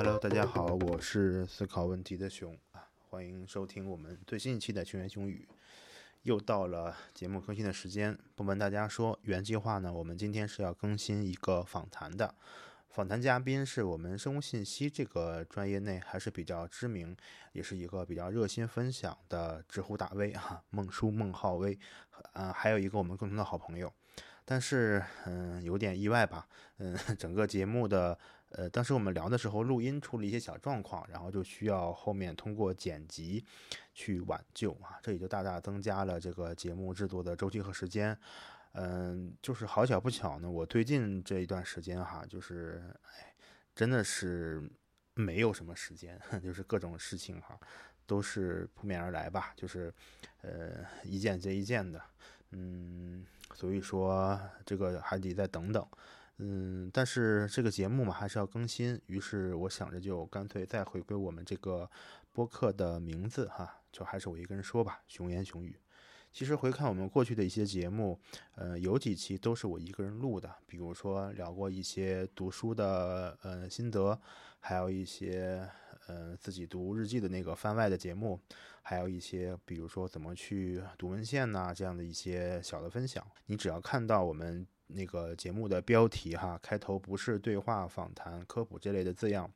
Hello，大家好，我是思考问题的熊啊，欢迎收听我们最新一期的《熊言熊语》。又到了节目更新的时间，不瞒大家说，原计划呢，我们今天是要更新一个访谈的。访谈嘉宾是我们生物信息这个专业内还是比较知名，也是一个比较热心分享的知乎大 V 哈，孟叔孟浩威，呃，还有一个我们共同的好朋友。但是，嗯，有点意外吧，嗯，整个节目的，呃，当时我们聊的时候，录音出了一些小状况，然后就需要后面通过剪辑去挽救啊，这也就大大增加了这个节目制作的周期和时间。嗯，就是好巧不巧呢，我最近这一段时间哈，就是哎，真的是没有什么时间，就是各种事情哈，都是扑面而来吧，就是呃一件接一件的，嗯，所以说这个还得再等等，嗯，但是这个节目嘛还是要更新，于是我想着就干脆再回归我们这个播客的名字哈，就还是我一个人说吧，熊言熊语。其实回看我们过去的一些节目，呃，有几期都是我一个人录的，比如说聊过一些读书的呃心得，还有一些呃自己读日记的那个番外的节目，还有一些比如说怎么去读文献呐这样的一些小的分享。你只要看到我们那个节目的标题哈，开头不是对话、访谈、科普这类的字样。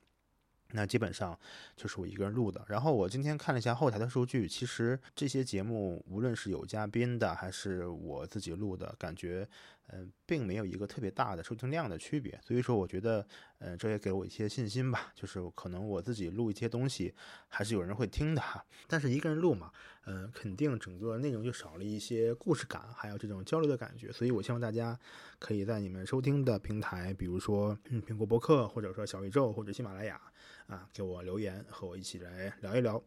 那基本上就是我一个人录的。然后我今天看了一下后台的数据，其实这些节目无论是有嘉宾的还是我自己录的，感觉嗯并没有一个特别大的收听量的区别。所以说，我觉得嗯这也给我一些信心吧，就是可能我自己录一些东西还是有人会听的哈。但是一个人录嘛，嗯肯定整个内容就少了一些故事感，还有这种交流的感觉。所以我希望大家可以在你们收听的平台，比如说嗯苹果播客，或者说小宇宙或者喜马拉雅。啊，给我留言，和我一起来聊一聊。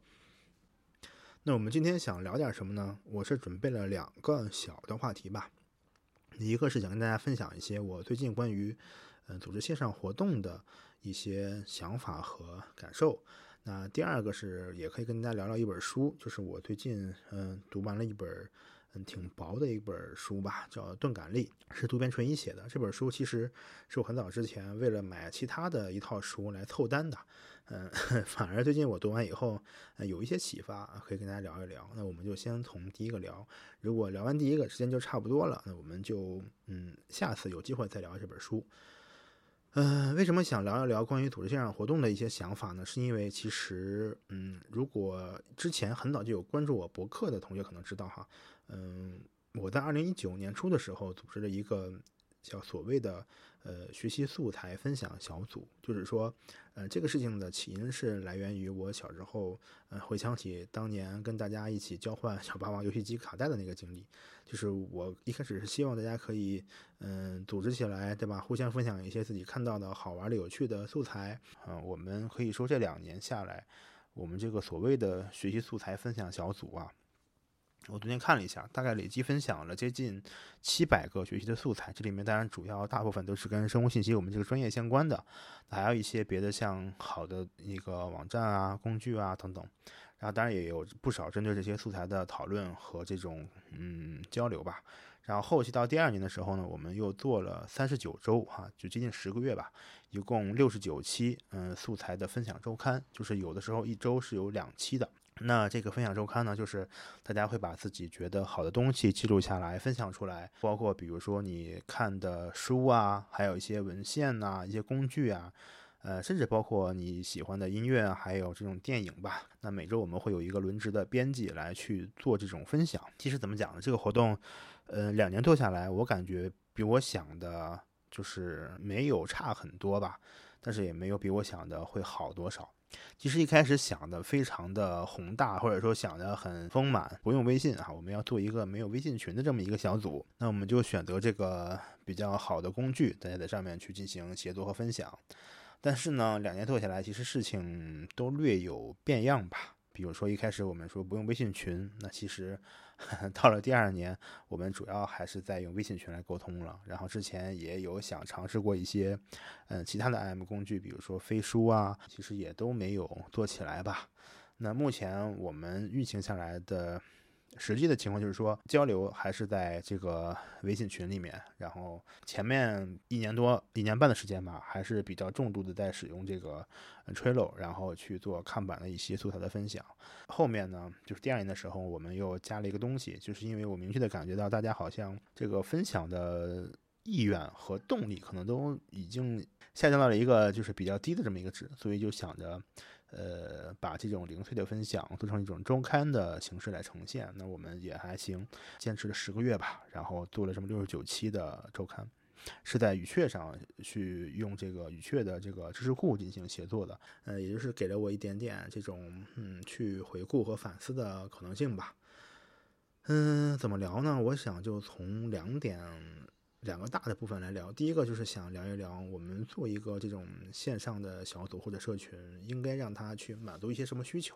那我们今天想聊点什么呢？我是准备了两个小的话题吧。一个是想跟大家分享一些我最近关于嗯组织线上活动的一些想法和感受。那第二个是也可以跟大家聊聊一本书，就是我最近嗯读完了一本。挺薄的一本书吧，叫《钝感力》，是渡边淳一写的。这本书其实是我很早之前为了买其他的一套书来凑单的。嗯，反而最近我读完以后，有一些启发，可以跟大家聊一聊。那我们就先从第一个聊。如果聊完第一个，时间就差不多了，那我们就嗯，下次有机会再聊这本书。嗯，为什么想聊一聊关于组织线上活动的一些想法呢？是因为其实，嗯，如果之前很早就有关注我博客的同学可能知道哈，嗯，我在二零一九年初的时候组织了一个。叫所谓的呃学习素材分享小组，就是说，呃这个事情的起因是来源于我小时候，呃回想起当年跟大家一起交换小霸王游戏机卡带的那个经历，就是我一开始是希望大家可以嗯组织起来，对吧？互相分享一些自己看到的好玩的、有趣的素材，啊，我们可以说这两年下来，我们这个所谓的学习素材分享小组啊。我昨天看了一下，大概累计分享了接近七百个学习的素材。这里面当然主要大部分都是跟生物信息我们这个专业相关的，还有一些别的像好的一个网站啊、工具啊等等。然后当然也有不少针对这些素材的讨论和这种嗯交流吧。然后后期到第二年的时候呢，我们又做了三十九周哈，就接近十个月吧，一共六十九期嗯素材的分享周刊，就是有的时候一周是有两期的。那这个分享周刊呢，就是大家会把自己觉得好的东西记录下来，分享出来，包括比如说你看的书啊，还有一些文献呐，一些工具啊，呃，甚至包括你喜欢的音乐，还有这种电影吧。那每周我们会有一个轮值的编辑来去做这种分享。其实怎么讲呢？这个活动，呃，两年做下来，我感觉比我想的，就是没有差很多吧，但是也没有比我想的会好多少。其实一开始想的非常的宏大，或者说想的很丰满，不用微信啊，我们要做一个没有微信群的这么一个小组，那我们就选择这个比较好的工具，大家在上面去进行协作和分享。但是呢，两年做下来，其实事情都略有变样吧。比如说一开始我们说不用微信群，那其实 到了第二年，我们主要还是在用微信群来沟通了。然后之前也有想尝试过一些，嗯，其他的 IM 工具，比如说飞书啊，其实也都没有做起来吧。那目前我们运行下来的，实际的情况就是说，交流还是在这个微信群里面，然后前面一年多、一年半的时间吧，还是比较重度的在使用这个 Trello，然后去做看板的一些素材的分享。后面呢，就是第二年的时候，我们又加了一个东西，就是因为我明确的感觉到大家好像这个分享的意愿和动力可能都已经下降到了一个就是比较低的这么一个值，所以就想着。呃，把这种零碎的分享做成一种周刊的形式来呈现，那我们也还行，坚持了十个月吧，然后做了这么六十九期的周刊，是在语雀上去用这个语雀的这个知识库进行协作的，呃，也就是给了我一点点这种嗯去回顾和反思的可能性吧。嗯，怎么聊呢？我想就从两点。两个大的部分来聊，第一个就是想聊一聊我们做一个这种线上的小组或者社群，应该让它去满足一些什么需求。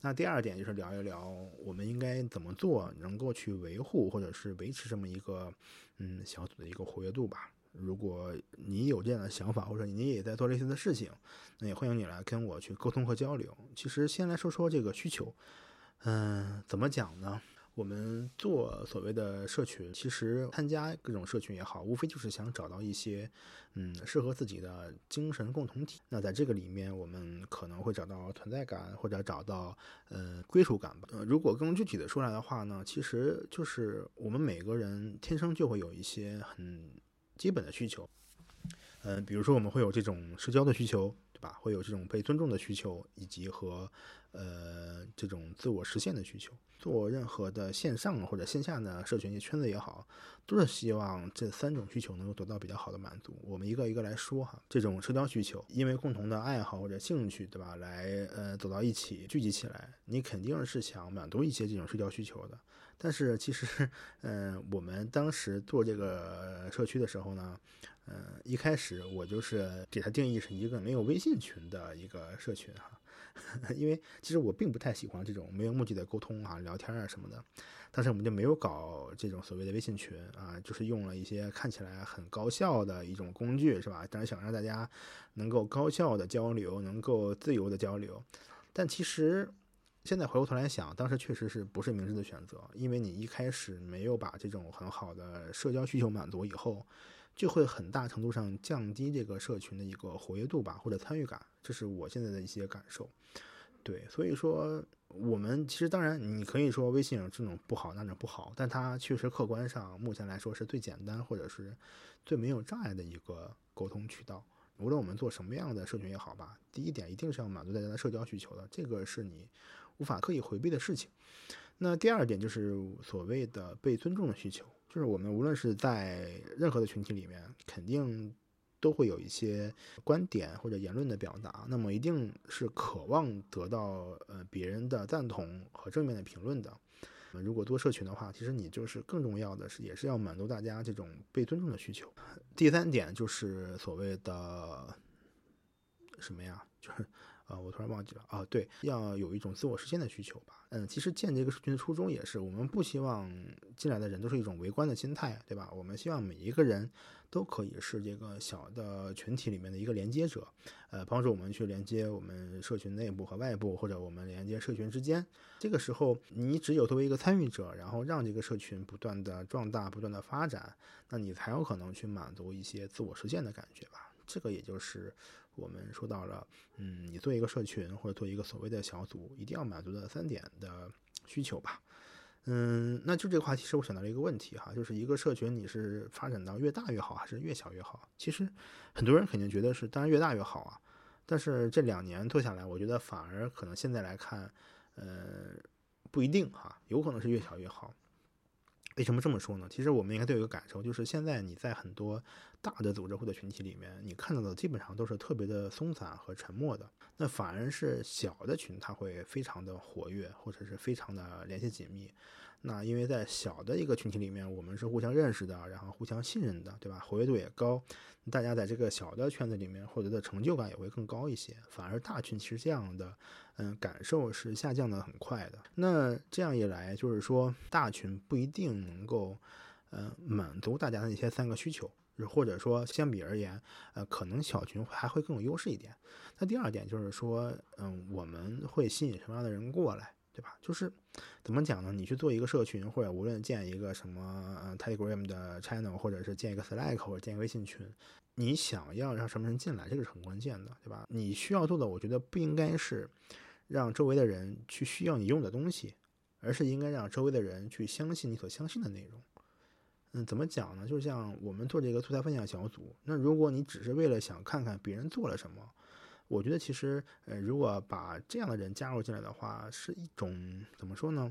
那第二点就是聊一聊我们应该怎么做，能够去维护或者是维持这么一个嗯小组的一个活跃度吧。如果你有这样的想法，或者你也在做类似的事情，那也欢迎你来跟我去沟通和交流。其实先来说说这个需求，嗯，怎么讲呢？我们做所谓的社群，其实参加各种社群也好，无非就是想找到一些，嗯，适合自己的精神共同体。那在这个里面，我们可能会找到存在感，或者找到呃归属感吧。呃，如果更具体的说来的话呢，其实就是我们每个人天生就会有一些很基本的需求，嗯，比如说我们会有这种社交的需求。吧，会有这种被尊重的需求，以及和呃这种自我实现的需求。做任何的线上或者线下的社群圈子也好，都是希望这三种需求能够得到比较好的满足。我们一个一个来说哈，这种社交需求，因为共同的爱好或者兴趣，对吧？来呃走到一起聚集起来，你肯定是想满足一些这种社交需求的。但是其实，嗯，我们当时做这个社区的时候呢。嗯，一开始我就是给它定义成一个没有微信群的一个社群哈，因为其实我并不太喜欢这种没有目的的沟通啊、聊天啊什么的。当时我们就没有搞这种所谓的微信群啊，就是用了一些看起来很高效的一种工具，是吧？当然想让大家能够高效的交流，能够自由的交流。但其实现在回过头来想，当时确实是不是明智的选择，因为你一开始没有把这种很好的社交需求满足以后。就会很大程度上降低这个社群的一个活跃度吧，或者参与感，这是我现在的一些感受。对，所以说我们其实当然你可以说微信有这种不好那种不好，但它确实客观上目前来说是最简单或者是最没有障碍的一个沟通渠道。无论我们做什么样的社群也好吧，第一点一定是要满足大家的社交需求的，这个是你无法刻意回避的事情。那第二点就是所谓的被尊重的需求。就是我们无论是在任何的群体里面，肯定都会有一些观点或者言论的表达，那么一定是渴望得到呃别人的赞同和正面的评论的。如果多社群的话，其实你就是更重要的是，也是要满足大家这种被尊重的需求。第三点就是所谓的什么呀？就是。啊，我突然忘记了啊，对，要有一种自我实现的需求吧。嗯，其实建这个社群的初衷也是，我们不希望进来的人都是一种围观的心态，对吧？我们希望每一个人都可以是这个小的群体里面的一个连接者，呃，帮助我们去连接我们社群内部和外部，或者我们连接社群之间。这个时候，你只有作为一个参与者，然后让这个社群不断的壮大、不断的发展，那你才有可能去满足一些自我实现的感觉吧。这个也就是。我们说到了，嗯，你做一个社群或者做一个所谓的小组，一定要满足的三点的需求吧。嗯，那就这个话题，是我想到了一个问题哈，就是一个社群你是发展到越大越好，还是越小越好？其实很多人肯定觉得是当然越大越好啊。但是这两年做下来，我觉得反而可能现在来看，呃，不一定哈，有可能是越小越好。为什么这么说呢？其实我们应该都有一个感受，就是现在你在很多大的组织或者群体里面，你看到的基本上都是特别的松散和沉默的。那反而是小的群，它会非常的活跃，或者是非常的联系紧密。那因为在小的一个群体里面，我们是互相认识的，然后互相信任的，对吧？活跃度也高，大家在这个小的圈子里面获得的成就感也会更高一些。反而大群其实这样的。嗯，感受是下降的很快的。那这样一来，就是说大群不一定能够，嗯，满足大家的那些三个需求，或者说相比而言，呃，可能小群还会更有优势一点。那第二点就是说，嗯，我们会吸引什么样的人过来？对吧？就是怎么讲呢？你去做一个社群，或者无论建一个什么呃 Telegram 的 channel，或者是建一个 Slack 或者建一个微信群，你想要让什么人进来，这个是很关键的，对吧？你需要做的，我觉得不应该是让周围的人去需要你用的东西，而是应该让周围的人去相信你所相信的内容。嗯，怎么讲呢？就像我们做这个素材分享小组，那如果你只是为了想看看别人做了什么，我觉得其实，呃，如果把这样的人加入进来的话，是一种怎么说呢，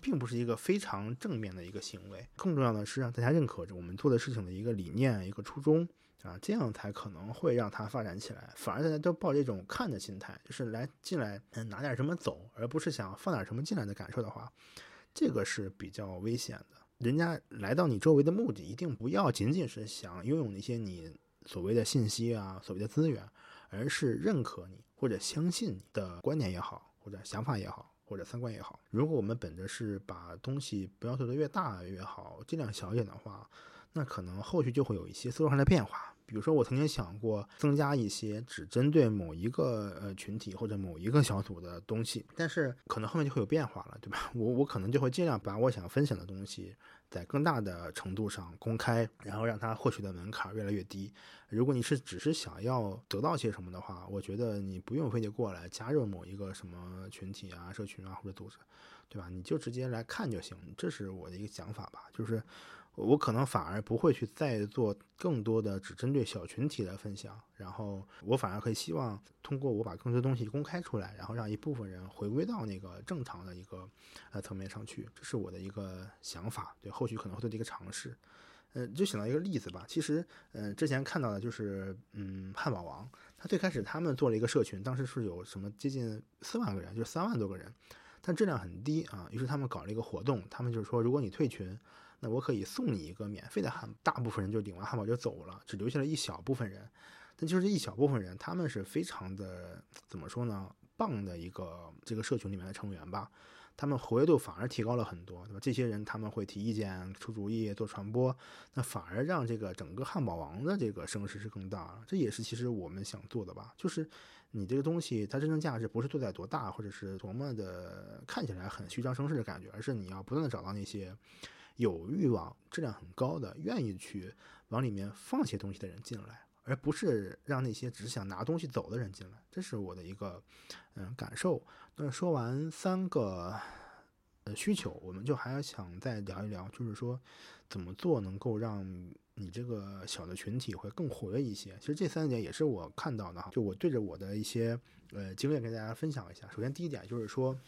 并不是一个非常正面的一个行为。更重要的是让大家认可着我们做的事情的一个理念、一个初衷啊，这样才可能会让它发展起来。反而大家都抱这种看的心态，就是来进来，嗯，拿点什么走，而不是想放点什么进来的感受的话，这个是比较危险的。人家来到你周围的目的，一定不要仅仅是想拥有那些你所谓的信息啊、所谓的资源，而是认可你或者相信你的观点也好，或者想法也好，或者三观也好。如果我们本着是把东西不要做得越大越好，尽量小一点的话，那可能后续就会有一些思路上的变化。比如说，我曾经想过增加一些只针对某一个呃群体或者某一个小组的东西，但是可能后面就会有变化了，对吧？我我可能就会尽量把我想分享的东西在更大的程度上公开，然后让它获取的门槛越来越低。如果你是只是想要得到些什么的话，我觉得你不用非得过来加入某一个什么群体啊、社群啊或者组织，对吧？你就直接来看就行。这是我的一个想法吧，就是。我可能反而不会去再做更多的只针对小群体的分享，然后我反而会希望通过我把更多东西公开出来，然后让一部分人回归到那个正常的一个呃层面上去，这是我的一个想法，对后续可能会做的一个尝试。嗯，就想到一个例子吧，其实嗯之前看到的就是嗯汉堡王，他最开始他们做了一个社群，当时是有什么接近四万个人，就是三万多个人，但质量很低啊，于是他们搞了一个活动，他们就是说如果你退群。那我可以送你一个免费的汉堡，大部分人就领完汉堡就走了，只留下了一小部分人。但就是一小部分人，他们是非常的怎么说呢？棒的一个这个社群里面的成员吧，他们活跃度反而提高了很多，对吧？这些人他们会提意见、出主意、做传播，那反而让这个整个汉堡王的这个声势是更大了。这也是其实我们想做的吧，就是你这个东西它真正价值不是做在多大，或者是多么的看起来很虚张声势的感觉，而是你要不断的找到那些。有欲望、质量很高的、愿意去往里面放些东西的人进来，而不是让那些只想拿东西走的人进来。这是我的一个嗯感受。那说完三个呃需求，我们就还要想再聊一聊，就是说怎么做能够让你这个小的群体会更活跃一些。其实这三点也是我看到的哈，就我对着我的一些呃经验跟大家分享一下。首先第一点就是说。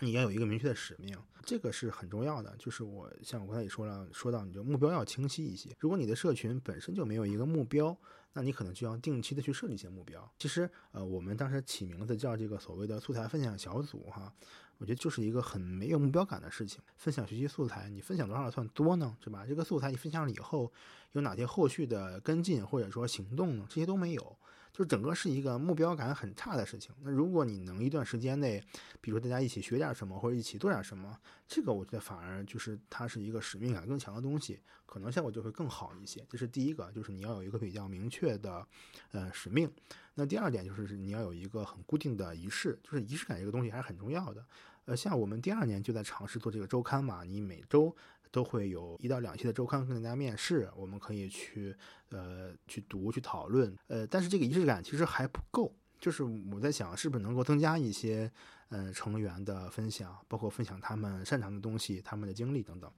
你要有一个明确的使命，这个是很重要的。就是我像我刚才也说了，说到你就目标要清晰一些。如果你的社群本身就没有一个目标，那你可能就要定期的去设立一些目标。其实，呃，我们当时起名字叫这个所谓的素材分享小组，哈，我觉得就是一个很没有目标感的事情。分享学习素材，你分享多少算多呢？是吧？这个素材你分享了以后，有哪些后续的跟进或者说行动呢？这些都没有。就整个是一个目标感很差的事情。那如果你能一段时间内，比如说大家一起学点什么，或者一起做点什么，这个我觉得反而就是它是一个使命感更强的东西，可能效果就会更好一些。这是第一个，就是你要有一个比较明确的呃使命。那第二点就是你要有一个很固定的仪式，就是仪式感这个东西还是很重要的。呃，像我们第二年就在尝试做这个周刊嘛，你每周。都会有一到两期的周刊跟大家面试，我们可以去呃去读去讨论，呃，但是这个仪式感其实还不够，就是我在想是不是能够增加一些呃成员的分享，包括分享他们擅长的东西、他们的经历等等。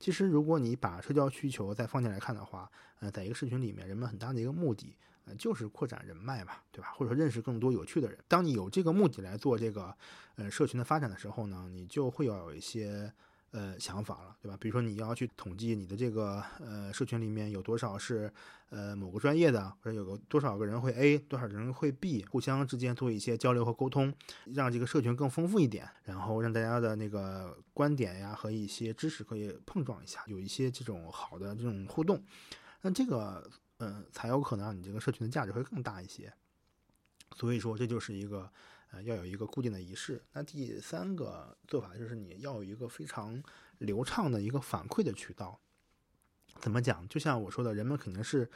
其实如果你把社交需求再放进来看的话，呃，在一个社群里面，人们很大的一个目的，呃，就是扩展人脉嘛，对吧？或者说认识更多有趣的人。当你有这个目的来做这个呃社群的发展的时候呢，你就会要有一些。呃，想法了，对吧？比如说你要去统计你的这个呃社群里面有多少是呃某个专业的，或者有个多少个人会 A，多少人会 B，互相之间做一些交流和沟通，让这个社群更丰富一点，然后让大家的那个观点呀和一些知识可以碰撞一下，有一些这种好的这种互动，那这个嗯才有可能让你这个社群的价值会更大一些。所以说这就是一个。啊，要有一个固定的仪式。那第三个做法就是你要有一个非常流畅的一个反馈的渠道。怎么讲？就像我说的，人们肯定是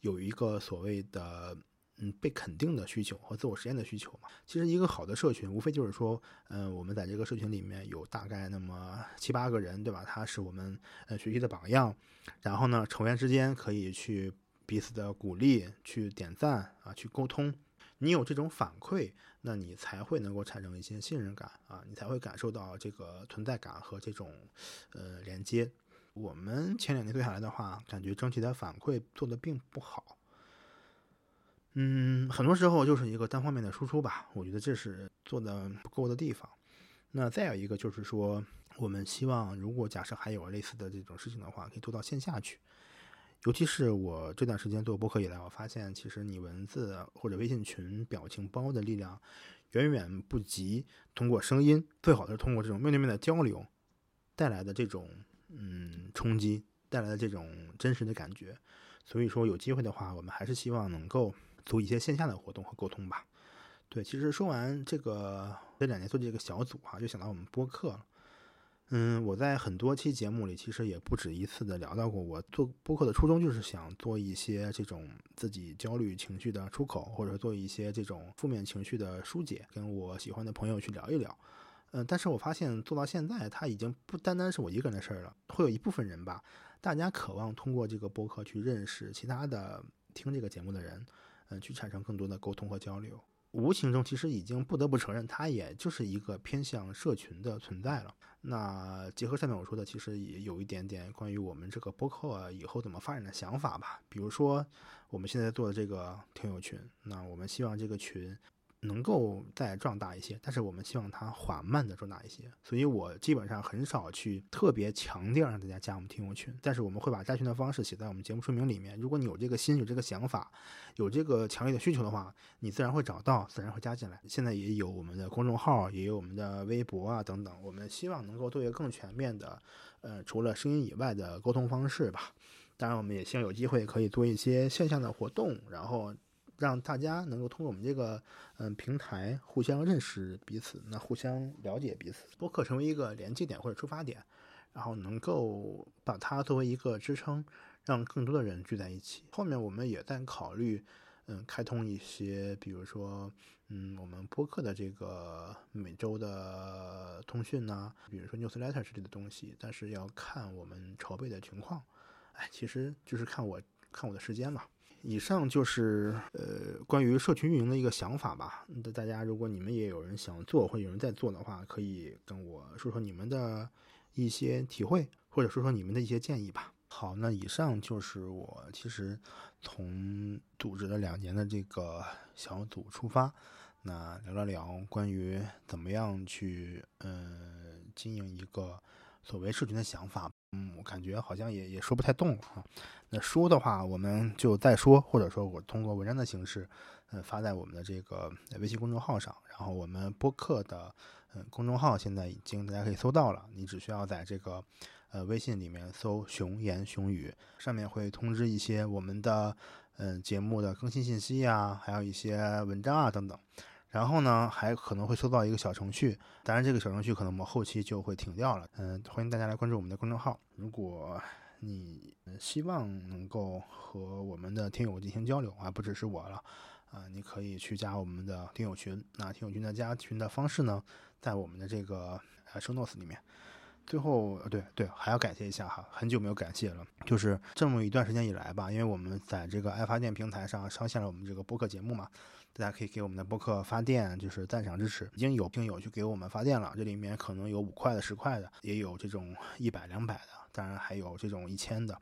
有一个所谓的嗯被肯定的需求和自我实现的需求嘛。其实一个好的社群，无非就是说，嗯，我们在这个社群里面有大概那么七八个人，对吧？他是我们呃学习的榜样，然后呢，成员之间可以去彼此的鼓励、去点赞啊、去沟通。你有这种反馈，那你才会能够产生一些信任感啊，你才会感受到这个存在感和这种呃连接。我们前两年做下来的话，感觉整体的反馈做的并不好。嗯，很多时候就是一个单方面的输出吧，我觉得这是做的不够的地方。那再有一个就是说，我们希望如果假设还有类似的这种事情的话，可以做到线下去。尤其是我这段时间做播客以来，我发现其实你文字或者微信群表情包的力量，远远不及通过声音，最好的是通过这种面对面的交流带来的这种嗯冲击，带来的这种真实的感觉。所以说有机会的话，我们还是希望能够做一些线下的活动和沟通吧。对，其实说完这个这两年做这个小组哈，就想到我们播客了。嗯，我在很多期节目里，其实也不止一次的聊到过，我做播客的初衷就是想做一些这种自己焦虑情绪的出口，或者做一些这种负面情绪的疏解，跟我喜欢的朋友去聊一聊。嗯，但是我发现做到现在，它已经不单单是我一个人的事儿了，会有一部分人吧，大家渴望通过这个播客去认识其他的听这个节目的人，嗯，去产生更多的沟通和交流。无形中其实已经不得不承认，它也就是一个偏向社群的存在了。那结合上面我说的，其实也有一点点关于我们这个播客以后怎么发展的想法吧。比如说我们现在做的这个听友群，那我们希望这个群。能够再壮大一些，但是我们希望它缓慢的壮大一些，所以我基本上很少去特别强调让大家加我们听友群，但是我们会把加群的方式写在我们节目说明里面。如果你有这个心、有这个想法、有这个强烈的需求的话，你自然会找到，自然会加进来。现在也有我们的公众号，也有我们的微博啊等等，我们希望能够做一个更全面的，呃，除了声音以外的沟通方式吧。当然，我们也希望有机会可以做一些线下的活动，然后。让大家能够通过我们这个嗯平台互相认识彼此，那互相了解彼此，播客成为一个连接点或者出发点，然后能够把它作为一个支撑，让更多的人聚在一起。后面我们也在考虑，嗯，开通一些，比如说，嗯，我们播客的这个每周的通讯呐，比如说 newsletter 之类的东西，但是要看我们筹备的情况。哎，其实就是看我看我的时间嘛。以上就是呃关于社群运营的一个想法吧。那大家如果你们也有人想做或者有人在做的话，可以跟我说说你们的一些体会，或者说说你们的一些建议吧。好，那以上就是我其实从组织了两年的这个小组出发，那聊了聊关于怎么样去嗯经营一个所谓社群的想法。嗯，我感觉好像也也说不太动了哈。那说的话，我们就再说，或者说我通过文章的形式，嗯，发在我们的这个微信公众号上。然后我们播客的嗯公众号现在已经大家可以搜到了，你只需要在这个呃微信里面搜“熊言熊语”，上面会通知一些我们的嗯节目的更新信息呀，还有一些文章啊等等。然后呢，还可能会收到一个小程序，当然这个小程序可能我们后期就会停掉了。嗯，欢迎大家来关注我们的公众号。如果你希望能够和我们的听友进行交流啊，不只是我了，啊，你可以去加我们的听友群。那听友群的加群的方式呢，在我们的这个呃收 notes 里面。最后，对对，还要感谢一下哈，很久没有感谢了，就是这么一段时间以来吧，因为我们在这个爱发电平台上上线了我们这个播客节目嘛。大家可以给我们的播客发电，就是赞赏支持。已经有听友去给我们发电了，这里面可能有五块的、十块的，也有这种一百、两百的，当然还有这种一千的。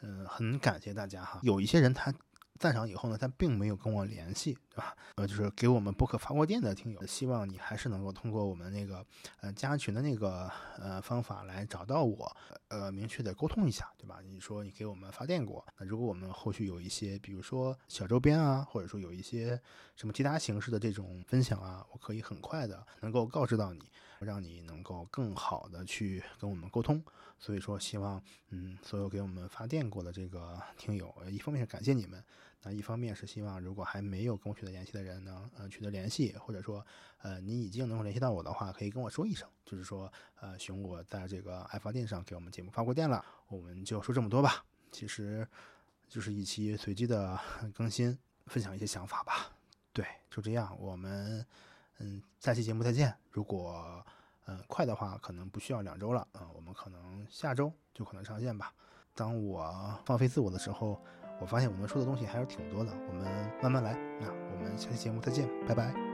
嗯，很感谢大家哈。有一些人他。赞赏以后呢，他并没有跟我联系，对吧？呃，就是给我们博客发过电的听友，希望你还是能够通过我们那个呃加群的那个呃方法来找到我，呃，明确的沟通一下，对吧？你说你给我们发电过，那如果我们后续有一些，比如说小周边啊，或者说有一些什么其他形式的这种分享啊，我可以很快的能够告知到你，让你能够更好的去跟我们沟通。所以说，希望嗯，所有给我们发电过的这个听友，一方面是感谢你们。那一方面是希望，如果还没有跟我取得联系的人呢，呃，取得联系，或者说，呃，你已经能够联系到我的话，可以跟我说一声，就是说，呃，熊我在这个爱发电上给我们节目发过电了，我们就说这么多吧。其实就是一期随机的更新，分享一些想法吧。对，就这样，我们嗯，下期节目再见。如果嗯快的话，可能不需要两周了啊，我们可能下周就可能上线吧。当我放飞自我的时候，我发现我们说的东西还是挺多的，我们慢慢来。那我们下期节目再见，拜拜。